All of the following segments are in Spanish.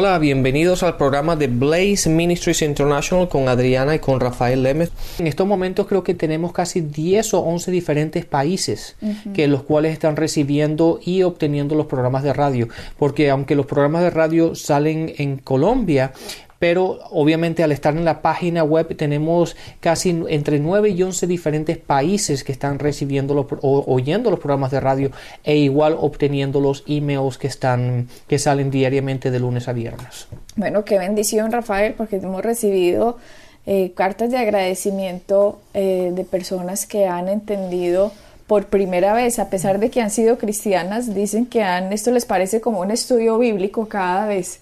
Hola, bienvenidos al programa de Blaze Ministries International con Adriana y con Rafael Lemes. En estos momentos creo que tenemos casi 10 o 11 diferentes países que los cuales están recibiendo y obteniendo los programas de radio, porque aunque los programas de radio salen en Colombia, pero obviamente al estar en la página web tenemos casi entre 9 y 11 diferentes países que están recibiendo los, o oyendo los programas de radio e igual obteniendo los emails que están que salen diariamente de lunes a viernes. Bueno, qué bendición Rafael porque hemos recibido eh, cartas de agradecimiento eh, de personas que han entendido por primera vez, a pesar de que han sido cristianas, dicen que han, esto les parece como un estudio bíblico cada vez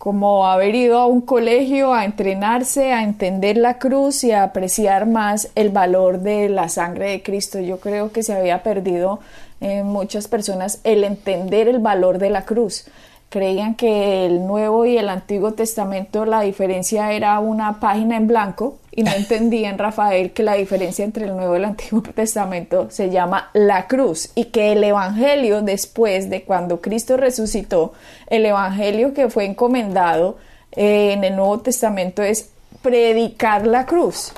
como haber ido a un colegio a entrenarse, a entender la cruz y a apreciar más el valor de la sangre de Cristo. Yo creo que se había perdido en muchas personas el entender el valor de la cruz creían que el Nuevo y el Antiguo Testamento la diferencia era una página en blanco y no entendían, Rafael, que la diferencia entre el Nuevo y el Antiguo Testamento se llama la cruz y que el Evangelio después de cuando Cristo resucitó, el Evangelio que fue encomendado eh, en el Nuevo Testamento es predicar la cruz.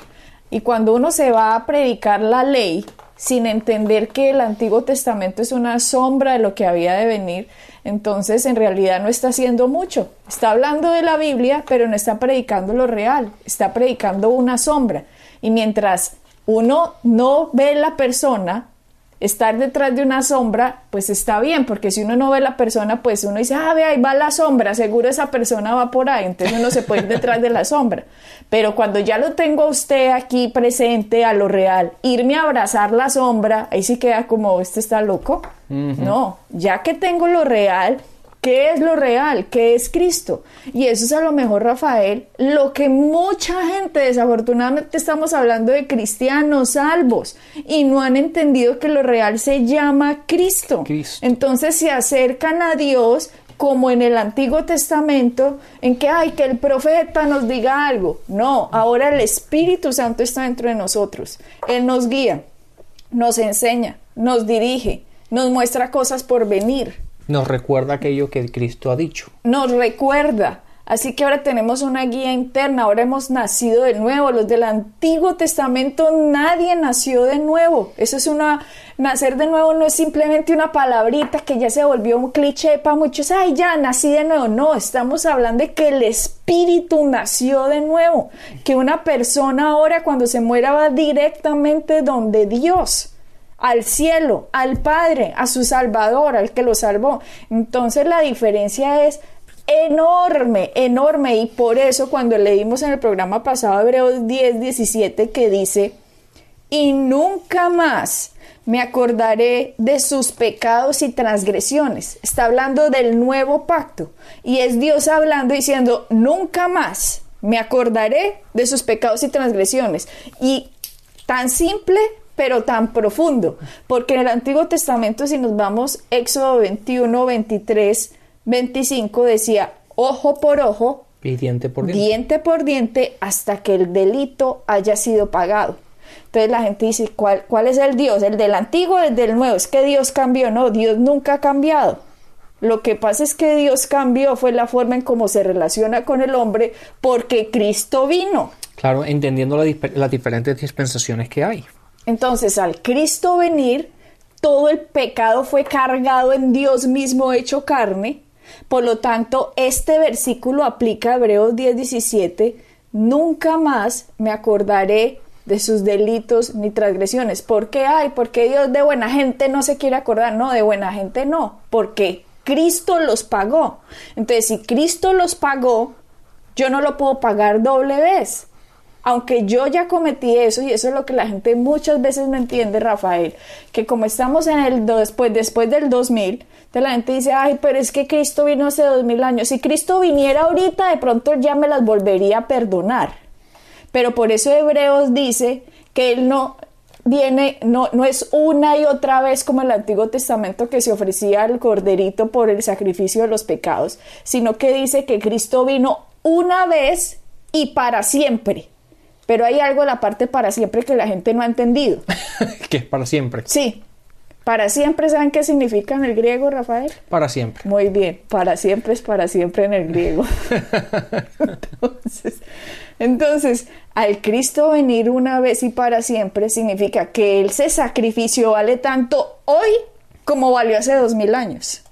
Y cuando uno se va a predicar la ley sin entender que el Antiguo Testamento es una sombra de lo que había de venir, entonces en realidad no está haciendo mucho. Está hablando de la Biblia, pero no está predicando lo real, está predicando una sombra. Y mientras uno no ve la persona, estar detrás de una sombra, pues está bien, porque si uno no ve la persona, pues uno dice, ah, ve, ahí va la sombra, seguro esa persona va por ahí, entonces uno se puede ir detrás de la sombra. Pero cuando ya lo tengo a usted aquí presente a lo real, irme a abrazar la sombra, ahí sí queda como, este está loco. No, ya que tengo lo real, ¿Qué es lo real? ¿Qué es Cristo? Y eso es a lo mejor, Rafael, lo que mucha gente, desafortunadamente estamos hablando de cristianos salvos y no han entendido que lo real se llama Cristo. Entonces se acercan a Dios como en el Antiguo Testamento, en que hay que el profeta nos diga algo. No, ahora el Espíritu Santo está dentro de nosotros. Él nos guía, nos enseña, nos dirige, nos muestra cosas por venir. Nos recuerda aquello que Cristo ha dicho. Nos recuerda. Así que ahora tenemos una guía interna, ahora hemos nacido de nuevo. Los del Antiguo Testamento nadie nació de nuevo. Eso es una, nacer de nuevo no es simplemente una palabrita que ya se volvió un cliché para muchos. Ay, ya nací de nuevo. No, estamos hablando de que el Espíritu nació de nuevo. Que una persona ahora cuando se muera va directamente donde Dios al cielo, al Padre, a su Salvador, al que lo salvó. Entonces la diferencia es enorme, enorme. Y por eso cuando leímos en el programa pasado Hebreos 10, 17 que dice, y nunca más me acordaré de sus pecados y transgresiones. Está hablando del nuevo pacto. Y es Dios hablando diciendo, nunca más me acordaré de sus pecados y transgresiones. Y tan simple pero tan profundo, porque en el Antiguo Testamento, si nos vamos, Éxodo 21, 23, 25, decía, ojo por ojo, y diente por diente. diente por diente, hasta que el delito haya sido pagado. Entonces la gente dice, ¿cuál, ¿cuál es el Dios? ¿El del antiguo o el del nuevo? Es que Dios cambió, no, Dios nunca ha cambiado. Lo que pasa es que Dios cambió fue la forma en cómo se relaciona con el hombre porque Cristo vino. Claro, entendiendo las diferentes dispensaciones que hay. Entonces, al Cristo venir, todo el pecado fue cargado en Dios mismo hecho carne. Por lo tanto, este versículo aplica a Hebreos 10:17. Nunca más me acordaré de sus delitos ni transgresiones. ¿Por qué hay? Porque Dios de buena gente no se quiere acordar. No, de buena gente no. Porque Cristo los pagó. Entonces, si Cristo los pagó, yo no lo puedo pagar doble vez aunque yo ya cometí eso, y eso es lo que la gente muchas veces no entiende, Rafael, que como estamos en el después, después del 2000, la gente dice, ay, pero es que Cristo vino hace dos mil años. Si Cristo viniera ahorita, de pronto ya me las volvería a perdonar. Pero por eso Hebreos dice que Él no viene, no, no es una y otra vez como el Antiguo Testamento que se ofrecía al corderito por el sacrificio de los pecados, sino que dice que Cristo vino una vez y para siempre. Pero hay algo en la parte para siempre que la gente no ha entendido. que es para siempre. Sí. Para siempre, ¿saben qué significa en el griego, Rafael? Para siempre. Muy bien, para siempre es para siempre en el griego. entonces, entonces, al Cristo venir una vez y para siempre significa que ese sacrificio vale tanto hoy como valió hace dos mil años.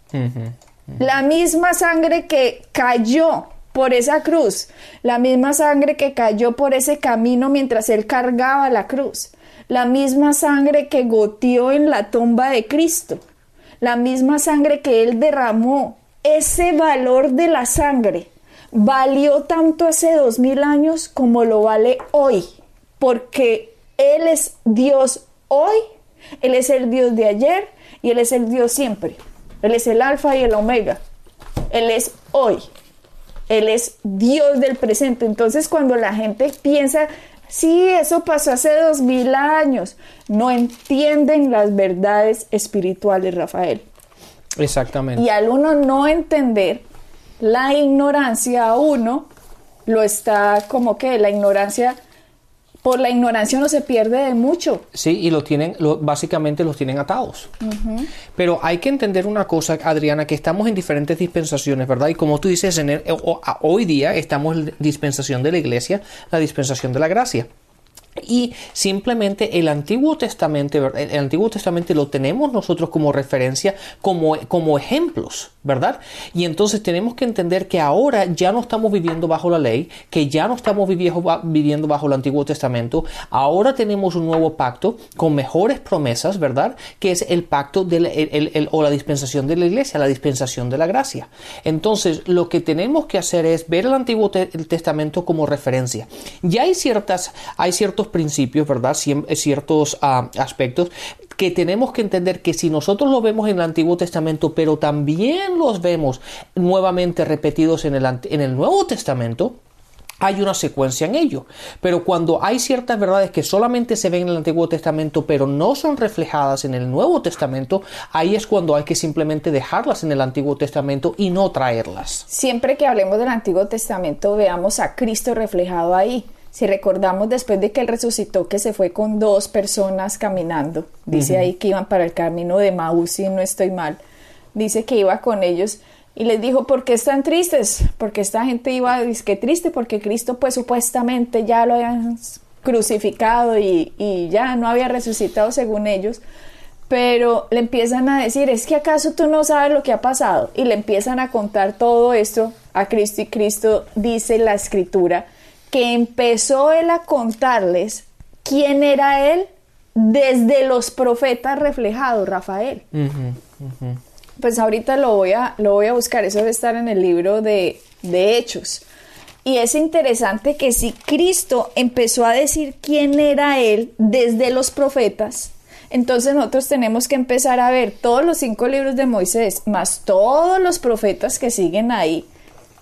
La misma sangre que cayó por esa cruz, la misma sangre que cayó por ese camino mientras él cargaba la cruz, la misma sangre que goteó en la tumba de Cristo, la misma sangre que él derramó, ese valor de la sangre valió tanto hace dos mil años como lo vale hoy, porque Él es Dios hoy, Él es el Dios de ayer y Él es el Dios siempre. Él es el alfa y el omega. Él es hoy. Él es Dios del presente. Entonces cuando la gente piensa, sí, eso pasó hace dos mil años, no entienden las verdades espirituales, Rafael. Exactamente. Y al uno no entender la ignorancia a uno, lo está como que la ignorancia por la ignorancia no se pierde de mucho. Sí, y lo tienen, básicamente los tienen atados. Pero hay que entender una cosa, Adriana, que estamos en diferentes dispensaciones, ¿verdad? Y como tú dices, en hoy día estamos en dispensación de la iglesia, la dispensación de la gracia. Y simplemente el Antiguo Testamento, el Antiguo Testamento lo tenemos nosotros como referencia, como, como ejemplos, ¿verdad? Y entonces tenemos que entender que ahora ya no estamos viviendo bajo la ley, que ya no estamos viviendo bajo el Antiguo Testamento, ahora tenemos un nuevo pacto con mejores promesas, ¿verdad? Que es el pacto de o la dispensación de la iglesia, la dispensación de la gracia. Entonces, lo que tenemos que hacer es ver el Antiguo Testamento como referencia. Ya hay ciertas, hay ciertos principios, ¿verdad? Eh, ciertos ah, aspectos que tenemos que entender que si nosotros lo vemos en el Antiguo Testamento, pero también los vemos nuevamente repetidos en el, en el Nuevo Testamento, hay una secuencia en ello. Pero cuando hay ciertas verdades que solamente se ven en el Antiguo Testamento, pero no son reflejadas en el Nuevo Testamento, ahí es cuando hay que simplemente dejarlas en el Antiguo Testamento y no traerlas. Siempre que hablemos del Antiguo Testamento, veamos a Cristo reflejado ahí. Si recordamos después de que él resucitó, que se fue con dos personas caminando, dice ahí que iban para el camino de Maús, si no estoy mal, dice que iba con ellos y les dijo, ¿por qué están tristes? Porque esta gente iba, dice que triste, porque Cristo pues supuestamente ya lo habían crucificado y, y ya no había resucitado según ellos pero le empiezan a decir, es que acaso tú no sabes lo que ha pasado, y le empiezan a contar todo esto a Cristo y Cristo dice la escritura que empezó él a contarles quién era él desde los profetas reflejados, Rafael. Pues ahorita lo voy, a, lo voy a buscar, eso debe estar en el libro de, de Hechos. Y es interesante que si Cristo empezó a decir quién era Él desde los profetas, entonces nosotros tenemos que empezar a ver todos los cinco libros de Moisés, más todos los profetas que siguen ahí,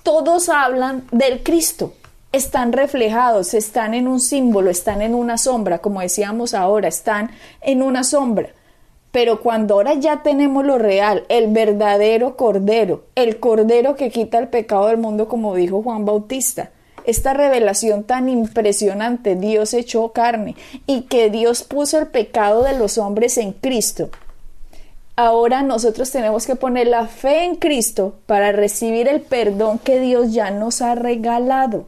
todos hablan del Cristo están reflejados, están en un símbolo, están en una sombra, como decíamos ahora, están en una sombra. Pero cuando ahora ya tenemos lo real, el verdadero Cordero, el Cordero que quita el pecado del mundo, como dijo Juan Bautista, esta revelación tan impresionante, Dios echó carne y que Dios puso el pecado de los hombres en Cristo, ahora nosotros tenemos que poner la fe en Cristo para recibir el perdón que Dios ya nos ha regalado.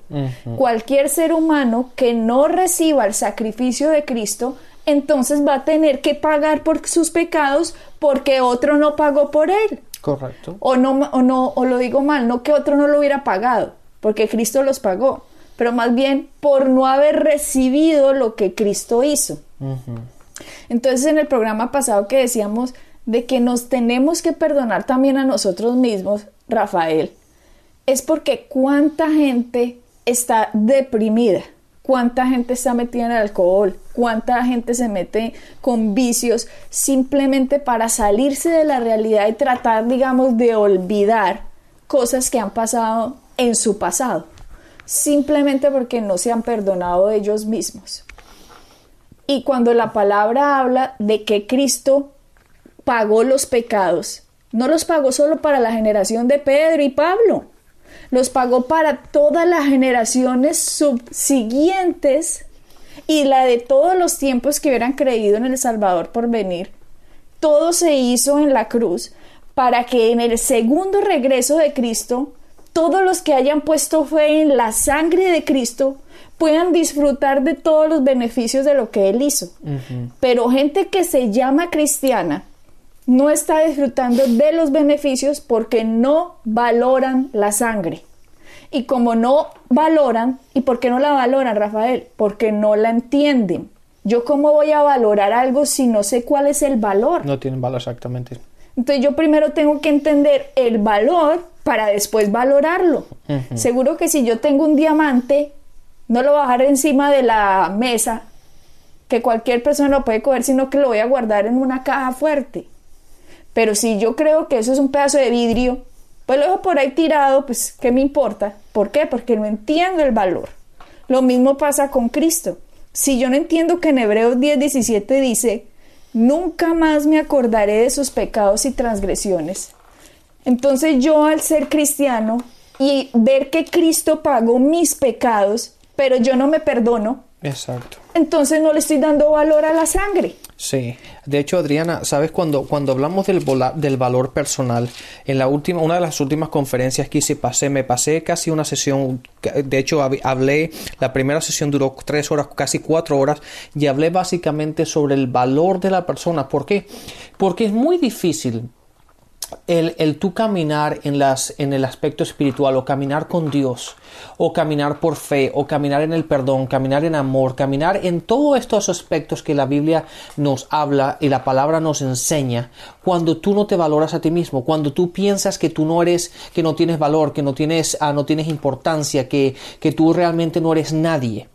Cualquier ser humano que no reciba el sacrificio de Cristo, entonces va a tener que pagar por sus pecados porque otro no pagó por él. Correcto. O no, o no, o lo digo mal, no que otro no lo hubiera pagado, porque Cristo los pagó, pero más bien por no haber recibido lo que Cristo hizo. Entonces en el programa pasado que decíamos, de que nos tenemos que perdonar también a nosotros mismos, Rafael, es porque cuánta gente está deprimida, cuánta gente está metida en el alcohol, cuánta gente se mete con vicios simplemente para salirse de la realidad y tratar, digamos, de olvidar cosas que han pasado en su pasado. simplemente porque no se han perdonado ellos mismos. Y cuando la palabra habla de que Cristo pagó los pecados, no los pagó solo para la generación de Pedro y Pablo, los pagó para todas las generaciones subsiguientes y la de todos los tiempos que hubieran creído en el Salvador por venir. Todo se hizo en la cruz para que en el segundo regreso de Cristo, todos los que hayan puesto fe en la sangre de Cristo puedan disfrutar de todos los beneficios de lo que Él hizo. Pero gente que se llama cristiana no está disfrutando de los beneficios porque no valoran la sangre. Y como no valoran, ¿y por qué no la valoran, Rafael? Porque no la entienden. Yo cómo voy a valorar algo si no sé cuál es el valor. No tienen valor exactamente. Entonces yo primero tengo que entender el valor para después valorarlo. Seguro que si yo tengo un diamante, no lo voy a bajar encima de la mesa, que cualquier persona lo puede coger, sino que lo voy a guardar en una caja fuerte. Pero si yo creo que eso es un pedazo de vidrio, pues lo dejo por ahí tirado, pues ¿qué me importa? ¿Por qué? Porque no entiendo el valor. Lo mismo pasa con Cristo. Si yo no entiendo que en Hebreos 10, 17 dice, nunca más me acordaré de sus pecados y transgresiones. Entonces yo al ser cristiano y ver que Cristo pagó mis pecados, pero yo no me perdono, Exacto. entonces no le estoy dando valor a la sangre. Sí, de hecho Adriana, sabes cuando cuando hablamos del del valor personal, en la última una de las últimas conferencias que hice pasé me pasé casi una sesión, de hecho hablé la primera sesión duró tres horas, casi cuatro horas y hablé básicamente sobre el valor de la persona. ¿Por qué? Porque es muy difícil el, el tú caminar en, las, en el aspecto espiritual o caminar con Dios o caminar por fe o caminar en el perdón, caminar en amor, caminar en todos estos aspectos que la Biblia nos habla y la palabra nos enseña cuando tú no te valoras a ti mismo, cuando tú piensas que tú no eres, que no tienes valor, que no tienes, ah, no tienes importancia, que, que tú realmente no eres nadie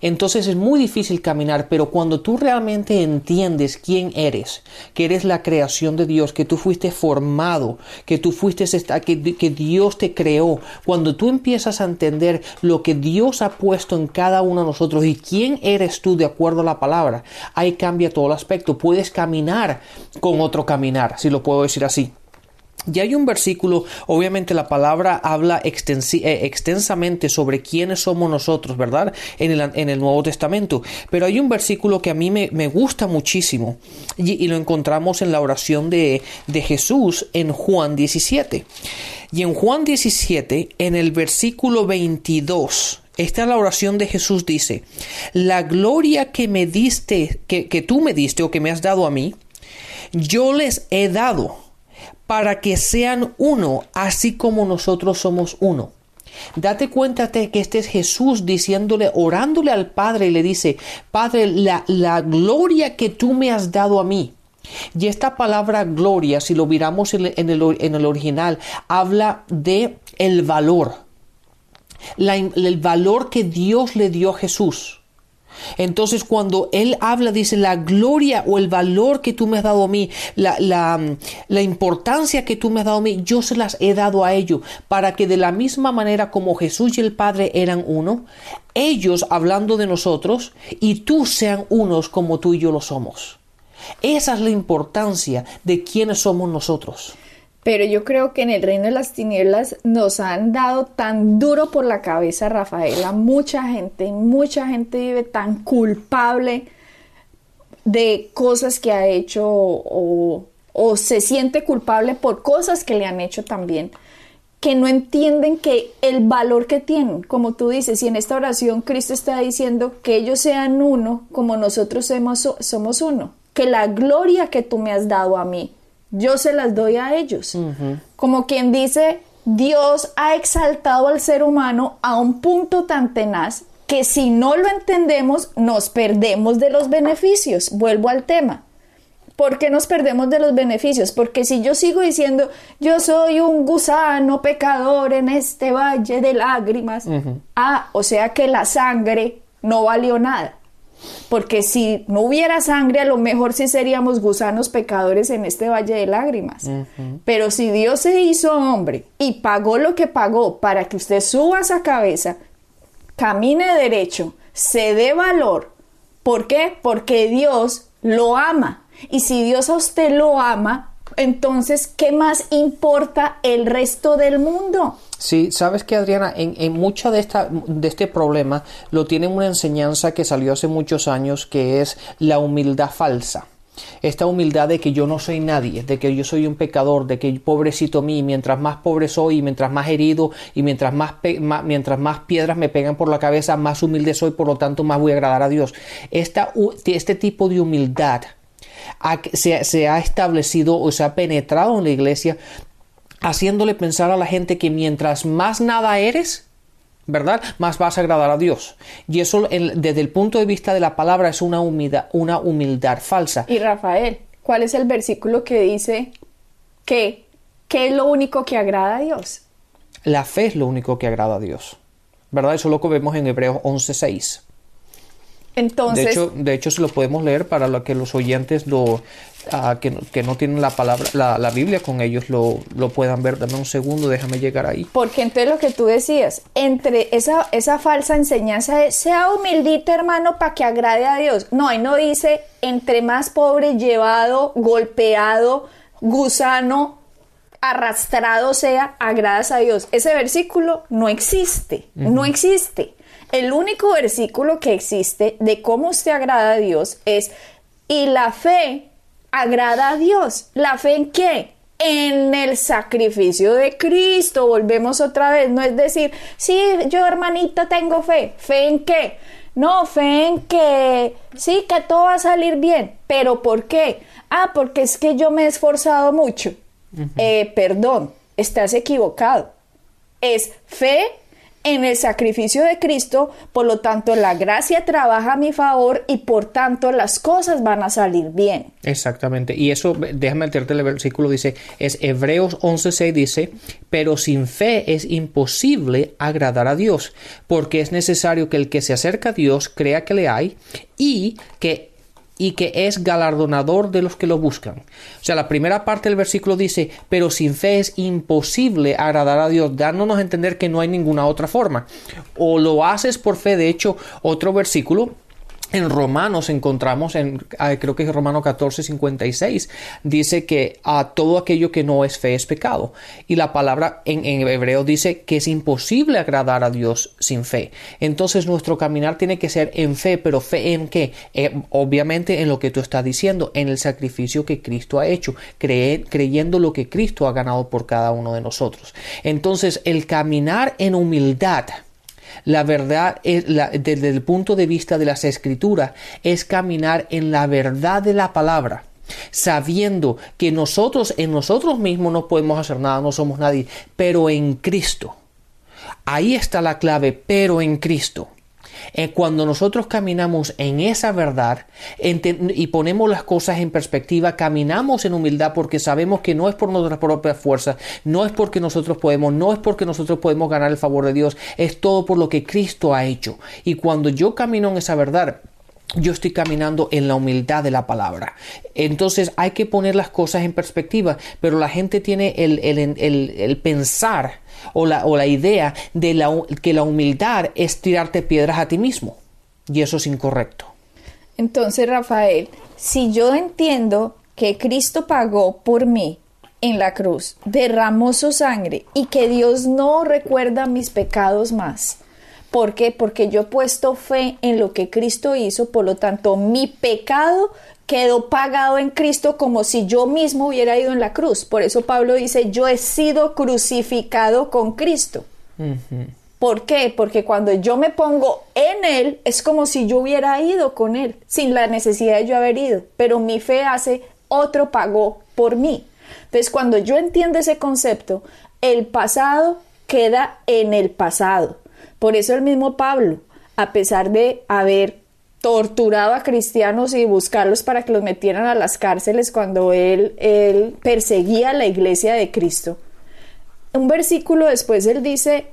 entonces es muy difícil caminar, pero cuando tú realmente entiendes quién eres, que eres la creación de Dios, que tú fuiste formado, que tú fuiste que, que Dios te creó, cuando tú empiezas a entender lo que Dios ha puesto en cada uno de nosotros y quién eres tú de acuerdo a la palabra, ahí cambia todo el aspecto. Puedes caminar con otro caminar, si lo puedo decir así. Y hay un versículo, obviamente la palabra habla eh, extensamente sobre quiénes somos nosotros, ¿verdad? En el, Nuevo Testamento. Pero hay un versículo que a mí me, gusta muchísimo y, lo encontramos en la oración de, de Jesús en Juan 17. Y en Juan 17, en el versículo 22, esta es la oración de Jesús dice, la gloria que me diste, que, que tú me diste o que me has dado a mí, yo les he dado para que sean uno, así como nosotros somos uno. Date cuenta que este es Jesús diciéndole, orándole al Padre y le dice, Padre, la, la gloria que tú me has dado a mí. Y esta palabra gloria, si lo miramos en el, en el original, habla de el valor. el valor que Dios le dio a Jesús. Entonces cuando Él habla, dice, la gloria o el valor que tú me has dado a mí, la, la, importancia que tú me has dado a mí, yo se las he dado a ellos, para que de la misma manera como Jesús y el Padre eran uno, ellos hablando de nosotros y tú sean unos como tú y yo lo somos. Esa es la importancia de quiénes somos nosotros. Pero yo creo que en el reino de las tinieblas nos han dado tan duro por la cabeza, Rafaela. Mucha gente, mucha gente vive tan culpable de cosas que ha hecho o, se siente culpable por cosas que le han hecho también, que no entienden que el valor que tienen, como tú dices, y en esta oración Cristo está diciendo que ellos sean uno como nosotros somos uno, que la gloria que tú me has dado a mí, yo se las doy a ellos. Como quien dice, Dios ha exaltado al ser humano a un punto tan tenaz que si no lo entendemos nos perdemos de los beneficios. Vuelvo al tema. ¿Por qué nos perdemos de los beneficios? Porque si yo sigo diciendo, yo soy un gusano pecador en este valle de lágrimas, ah, o sea que la sangre no valió nada porque si no hubiera sangre, a lo mejor sí seríamos gusanos pecadores en este valle de lágrimas. Pero si Dios se hizo hombre y pagó lo que pagó para que usted suba esa cabeza, camine derecho, se dé valor. ¿Por qué? Porque Dios lo ama. Y si Dios a usted lo ama, entonces, ¿qué más importa el resto del mundo? Sí, sabes que Adriana, en, en mucho de, esta, de este problema lo tiene una enseñanza que salió hace muchos años que es la humildad falsa. Esta humildad de que yo no soy nadie, de que yo soy un pecador, de que pobrecito mí, mientras más pobre soy y mientras más herido y mientras más, mientras más piedras me pegan por la cabeza, más humilde soy, por lo tanto más voy a agradar a Dios. Este tipo de humildad se, se ha establecido o se ha penetrado en la iglesia haciéndole pensar a la gente que mientras más nada eres, ¿verdad? Más vas a agradar a Dios. Y eso desde el punto de vista de la palabra es una humildad, una humildad falsa. Y Rafael, ¿cuál es el versículo que dice que qué es lo único que agrada a Dios? La fe es lo único que agrada a Dios. ¿Verdad? Eso es lo que vemos en Hebreos 11:6. Entonces, de hecho, de hecho, se lo podemos leer para que los oyentes lo, ah, que, que, no tienen la palabra, la, la Biblia con ellos lo, lo, puedan ver. Dame un segundo, déjame llegar ahí. Porque entonces lo que tú decías, entre esa, esa falsa enseñanza es, sea humildito hermano para que agrade a Dios. No, ahí no dice, entre más pobre, llevado, golpeado, gusano, arrastrado sea, agradas a Dios. Ese versículo no existe, no existe. El único versículo que existe de cómo usted agrada a Dios es, y la fe agrada a Dios. ¿La fe en qué? En el sacrificio de Cristo. Volvemos otra vez. No es decir, sí, yo hermanita tengo fe. ¿Fe en qué? No, fe en que sí, que todo va a salir bien. ¿Pero por qué? Ah, porque es que yo me he esforzado mucho. eh, perdón, estás equivocado. Es fe en el sacrificio de Cristo, por lo tanto la gracia trabaja a mi favor y por tanto las cosas van a salir bien. Exactamente. Y eso, déjame meterte el versículo, dice, es Hebreos 11.6 dice, pero sin fe es imposible agradar a Dios, porque es necesario que el que se acerca a Dios crea que le hay y que y que es galardonador de los que lo buscan. O sea, la primera parte del versículo dice, pero sin fe es imposible agradar a Dios, dándonos a entender que no hay ninguna otra forma. O lo haces por fe, de hecho, otro versículo en Romanos encontramos, en, ah, creo que es Romano 14, 56, dice que a todo aquello que no es fe es pecado. Y la palabra en, hebreo dice que es imposible agradar a Dios sin fe. Entonces nuestro caminar tiene que ser en fe, pero fe en qué? Eh, obviamente en lo que tú estás diciendo, en el sacrificio que Cristo ha hecho, creyendo lo que Cristo ha ganado por cada uno de nosotros. Entonces el caminar en humildad, la verdad, es desde el punto de vista de las escrituras, es caminar en la verdad de la palabra sabiendo que nosotros en nosotros mismos no podemos hacer nada, no somos nadie, pero en Cristo. Ahí está la clave, pero en Cristo. Eh, cuando nosotros caminamos en esa verdad y ponemos las cosas en perspectiva, caminamos en humildad porque sabemos que no es por nuestra propia fuerza, no es porque nosotros podemos, no es porque nosotros podemos ganar el favor de Dios, es todo por lo que Cristo ha hecho. Y cuando yo camino en esa verdad, yo estoy caminando en la humildad de la palabra. Entonces hay que poner las cosas en perspectiva, pero la gente tiene el, el pensar o la, o la idea de la, que la humildad es tirarte piedras a ti mismo. Y eso es incorrecto. Entonces, Rafael, si yo entiendo que Cristo pagó por mí en la cruz, derramó su sangre y que Dios no recuerda mis pecados más. ¿Por qué? Porque yo he puesto fe en lo que Cristo hizo, por lo tanto mi pecado quedó pagado en Cristo como si yo mismo hubiera ido en la cruz. Por eso Pablo dice, yo he sido crucificado con Cristo. ¿Por qué? Porque cuando yo me pongo en Él, es como si yo hubiera ido con Él, sin la necesidad de yo haber ido. Pero mi fe hace, otro pagó por mí. Entonces, cuando yo entiendo ese concepto, el pasado queda en el pasado. Por eso el mismo Pablo, a pesar de haber torturado a cristianos y buscarlos para que los metieran a las cárceles cuando él, él perseguía a la iglesia de Cristo. Un versículo después él dice,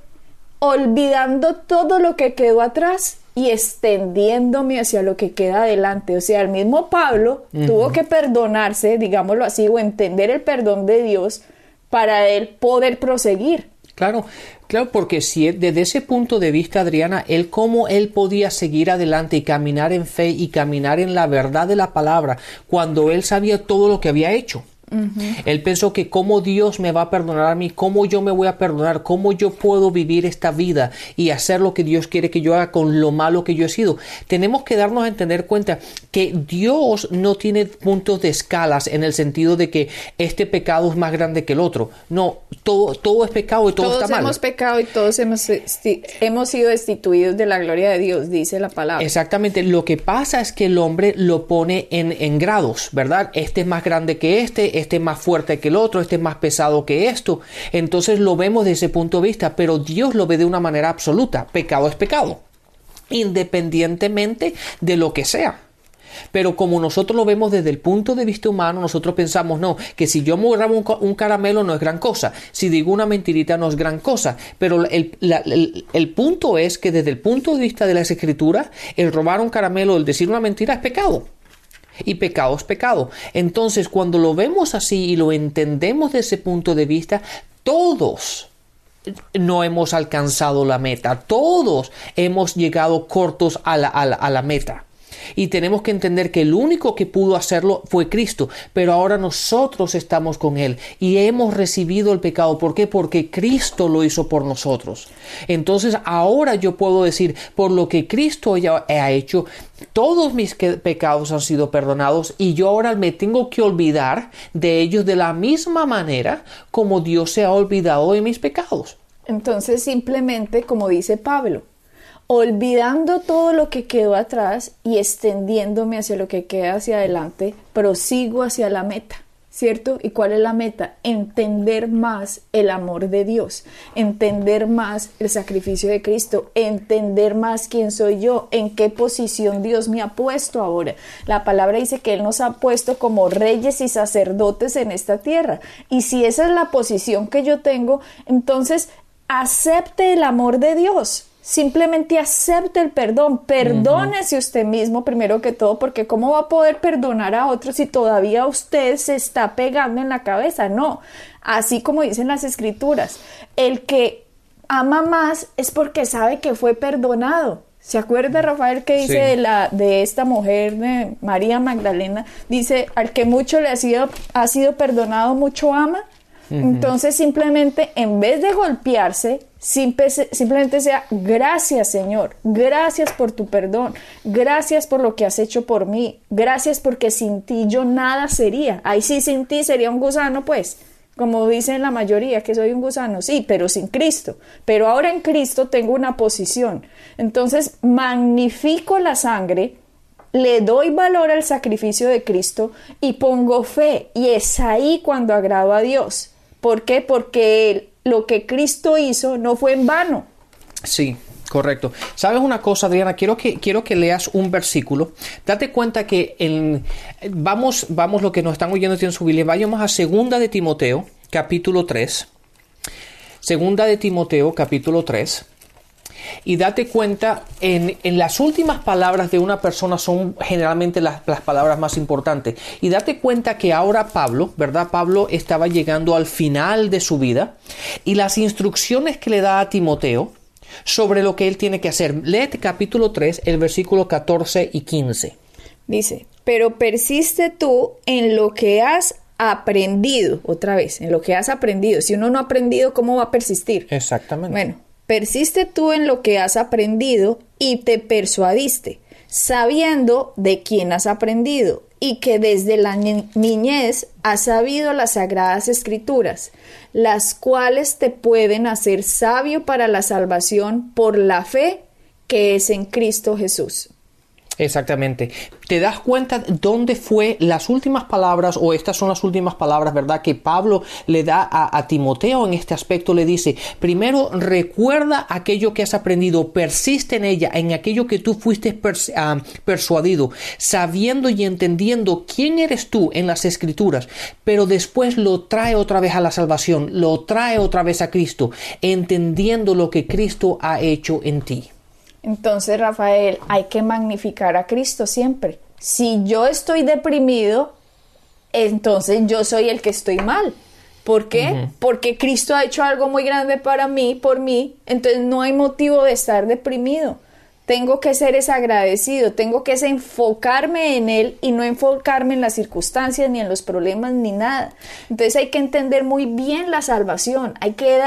olvidando todo lo que quedó atrás y extendiéndome hacia lo que queda adelante. O sea, el mismo Pablo tuvo que perdonarse, digámoslo así, o entender el perdón de Dios para él poder proseguir. Claro, claro, porque si desde ese punto de vista, Adriana, él cómo él podía seguir adelante y caminar en fe y caminar en la verdad de la palabra cuando él sabía todo lo que había hecho. Él pensó que cómo Dios me va a perdonar a mí, cómo yo me voy a perdonar, cómo yo puedo vivir esta vida y hacer lo que Dios quiere que yo haga con lo malo que yo he sido. Tenemos que darnos a entender cuenta que Dios no tiene puntos de escalas en el sentido de que este pecado es más grande que el otro. No, todo, todo es pecado y todo está mal. Todos hemos pecado y todos hemos, hemos sido destituidos de la gloria de Dios, dice la palabra. Exactamente. Lo que pasa es que el hombre lo pone en, en grados, ¿verdad? Este es más grande que este, este es más fuerte que el otro, este es más pesado que esto. Entonces lo vemos desde ese punto de vista, pero Dios lo ve de una manera absoluta. Pecado es pecado, independientemente de lo que sea. Pero como nosotros lo vemos desde el punto de vista humano, nosotros pensamos, no, que si yo me grabo un, caramelo no es gran cosa, si digo una mentirita no es gran cosa, pero el, el, punto es que desde el punto de vista de las escrituras, el robar un caramelo, el decir una mentira es pecado y pecado es pecado. Entonces, cuando lo vemos así y lo entendemos desde ese punto de vista, todos no hemos alcanzado la meta, todos hemos llegado cortos a la, a la meta. Y tenemos que entender que el único que pudo hacerlo fue Cristo, pero ahora nosotros estamos con Él y hemos recibido el pecado. ¿Por qué? Porque Cristo lo hizo por nosotros. Entonces ahora yo puedo decir, por lo que Cristo ya ha hecho, todos mis pecados han sido perdonados y yo ahora me tengo que olvidar de ellos de la misma manera como Dios se ha olvidado de mis pecados. Entonces simplemente, como dice Pablo, olvidando todo lo que quedó atrás y extendiéndome hacia lo que queda hacia adelante, prosigo hacia la meta. ¿Cierto? ¿Y cuál es la meta? Entender más el amor de Dios, entender más el sacrificio de Cristo, entender más quién soy yo, en qué posición Dios me ha puesto ahora. La palabra dice que Él nos ha puesto como reyes y sacerdotes en esta tierra. Y si esa es la posición que yo tengo, entonces acepte el amor de Dios Simplemente acepte el perdón, perdónese usted mismo primero que todo, porque ¿cómo va a poder perdonar a otros si todavía usted se está pegando en la cabeza? No, así como dicen las escrituras, el que ama más es porque sabe que fue perdonado. ¿Se acuerda Rafael que dice de, la, de esta mujer de María Magdalena? Dice, al que mucho le ha sido, ha sido perdonado, mucho ama. Entonces simplemente en vez de golpearse, simplemente sea gracias Señor, gracias por tu perdón, gracias por lo que has hecho por mí, gracias porque sin ti yo nada sería. Ahí sí sin ti sería un gusano pues. Como dicen la mayoría que soy un gusano, sí, pero sin Cristo. Pero ahora en Cristo tengo una posición. Entonces magnifico la sangre, le doy valor al sacrificio de Cristo y pongo fe. Y es ahí cuando agrado a Dios. ¿Por qué? Porque lo que Cristo hizo no fue en vano. Sí, Correcto. ¿Sabes una cosa, Adriana? Quiero que, quiero que leas un versículo. Date cuenta que en, vamos, vamos, lo que nos están oyendo en su Biblia, vayamos a Segunda de Timoteo, capítulo 3. Segunda de Timoteo, capítulo 3 y date cuenta, en, las últimas palabras de una persona son generalmente las, las, palabras más importantes. Y date cuenta que ahora Pablo, ¿verdad? Pablo estaba llegando al final de su vida y las instrucciones que le da a Timoteo sobre lo que él tiene que hacer. Lee capítulo 3, el versículo 14 y 15. Dice, pero persiste tú en lo que has aprendido, otra vez, en lo que has aprendido. Si uno no ha aprendido, ¿cómo va a persistir? Exactamente. Bueno, Persiste tú en lo que has aprendido y te persuadiste, sabiendo de quién has aprendido y que desde la niñez has sabido las sagradas escrituras, las cuales te pueden hacer sabio para la salvación por la fe que es en Cristo Jesús. Exactamente. ¿Te das cuenta dónde fue las últimas palabras, o estas son las últimas palabras, verdad, que Pablo le da a, Timoteo en este aspecto? Le dice, primero recuerda aquello que has aprendido, persiste en ella, en aquello que tú fuiste ah, persuadido, sabiendo y entendiendo quién eres tú en las escrituras, pero después lo trae otra vez a la salvación, lo trae otra vez a Cristo, entendiendo lo que Cristo ha hecho en ti. Entonces, Rafael, hay que magnificar a Cristo siempre. Si yo estoy deprimido, entonces yo soy el que estoy mal. ¿Por qué? Porque Cristo ha hecho algo muy grande para mí, por mí, entonces no hay motivo de estar deprimido. Tengo que ser agradecido, tengo que enfocarme en Él y no enfocarme en las circunstancias, ni en los problemas, ni nada. Entonces hay que entender muy bien la salvación, hay que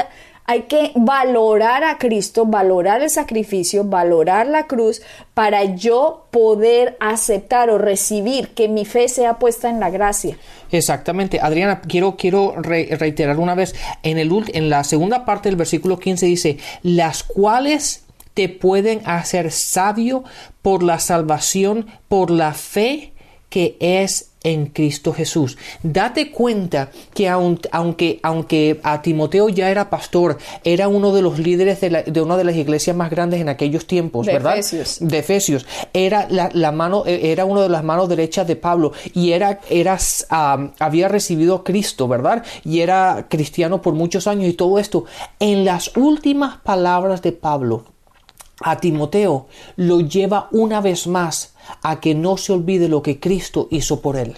hay que valorar a Cristo, valorar el sacrificio, valorar la cruz para yo poder aceptar o recibir que mi fe sea puesta en la gracia. Exactamente. Adriana, quiero, quiero reiterar una vez, en, el, en la segunda parte del versículo 15 dice, las cuales te pueden hacer sabio por la salvación, por la fe que es en Cristo Jesús. Date cuenta que aunque, aunque a Timoteo ya era pastor, era uno de los líderes de, una de las iglesias más grandes en aquellos tiempos, de ¿verdad? Efesios. De Efesios. Era la, mano, e, era uno de las manos derechas de Pablo y era, era había recibido a Cristo, ¿verdad? Y era cristiano por muchos años y todo esto. En las últimas palabras de Pablo, a Timoteo lo lleva una vez más a que no se olvide lo que Cristo hizo por él.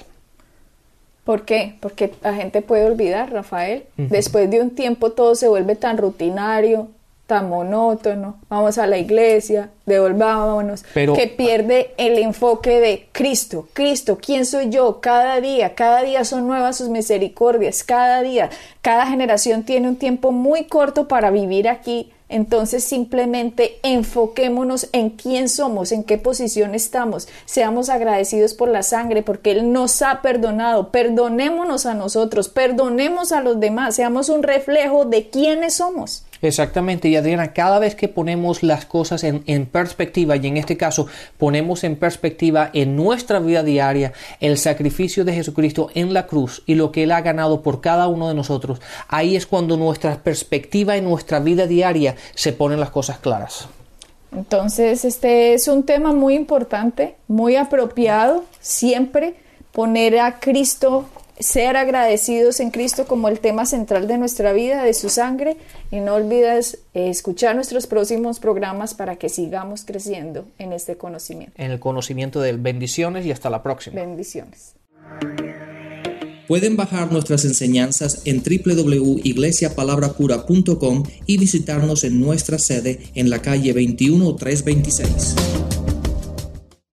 ¿Por qué? Porque la gente puede olvidar, Rafael. Después de un tiempo todo se vuelve tan rutinario, tan monótono. Vamos a la iglesia, devolvámonos, Pero, que pierde el enfoque de Cristo. Cristo, ¿quién soy yo? Cada día, cada día son nuevas sus misericordias, cada día, cada generación tiene un tiempo muy corto para vivir aquí entonces simplemente enfoquémonos en quién somos, en qué posición estamos, seamos agradecidos por la sangre, porque Él nos ha perdonado, perdonémonos a nosotros, perdonemos a los demás, seamos un reflejo de quiénes somos. Exactamente, y Adriana, cada vez que ponemos las cosas en, perspectiva, y en este caso ponemos en perspectiva en nuestra vida diaria el sacrificio de Jesucristo en la cruz y lo que Él ha ganado por cada uno de nosotros, ahí es cuando nuestra perspectiva en nuestra vida diaria se ponen las cosas claras. Entonces, este es un tema muy importante, muy apropiado, siempre poner a Cristo ser agradecidos en Cristo como el tema central de nuestra vida, de su sangre, y no olvides eh, escuchar nuestros próximos programas para que sigamos creciendo en este conocimiento. En el conocimiento de bendiciones y hasta la próxima. Bendiciones. Pueden bajar nuestras enseñanzas en www.iglesiapalabracura.com y visitarnos en nuestra sede en la calle 21326.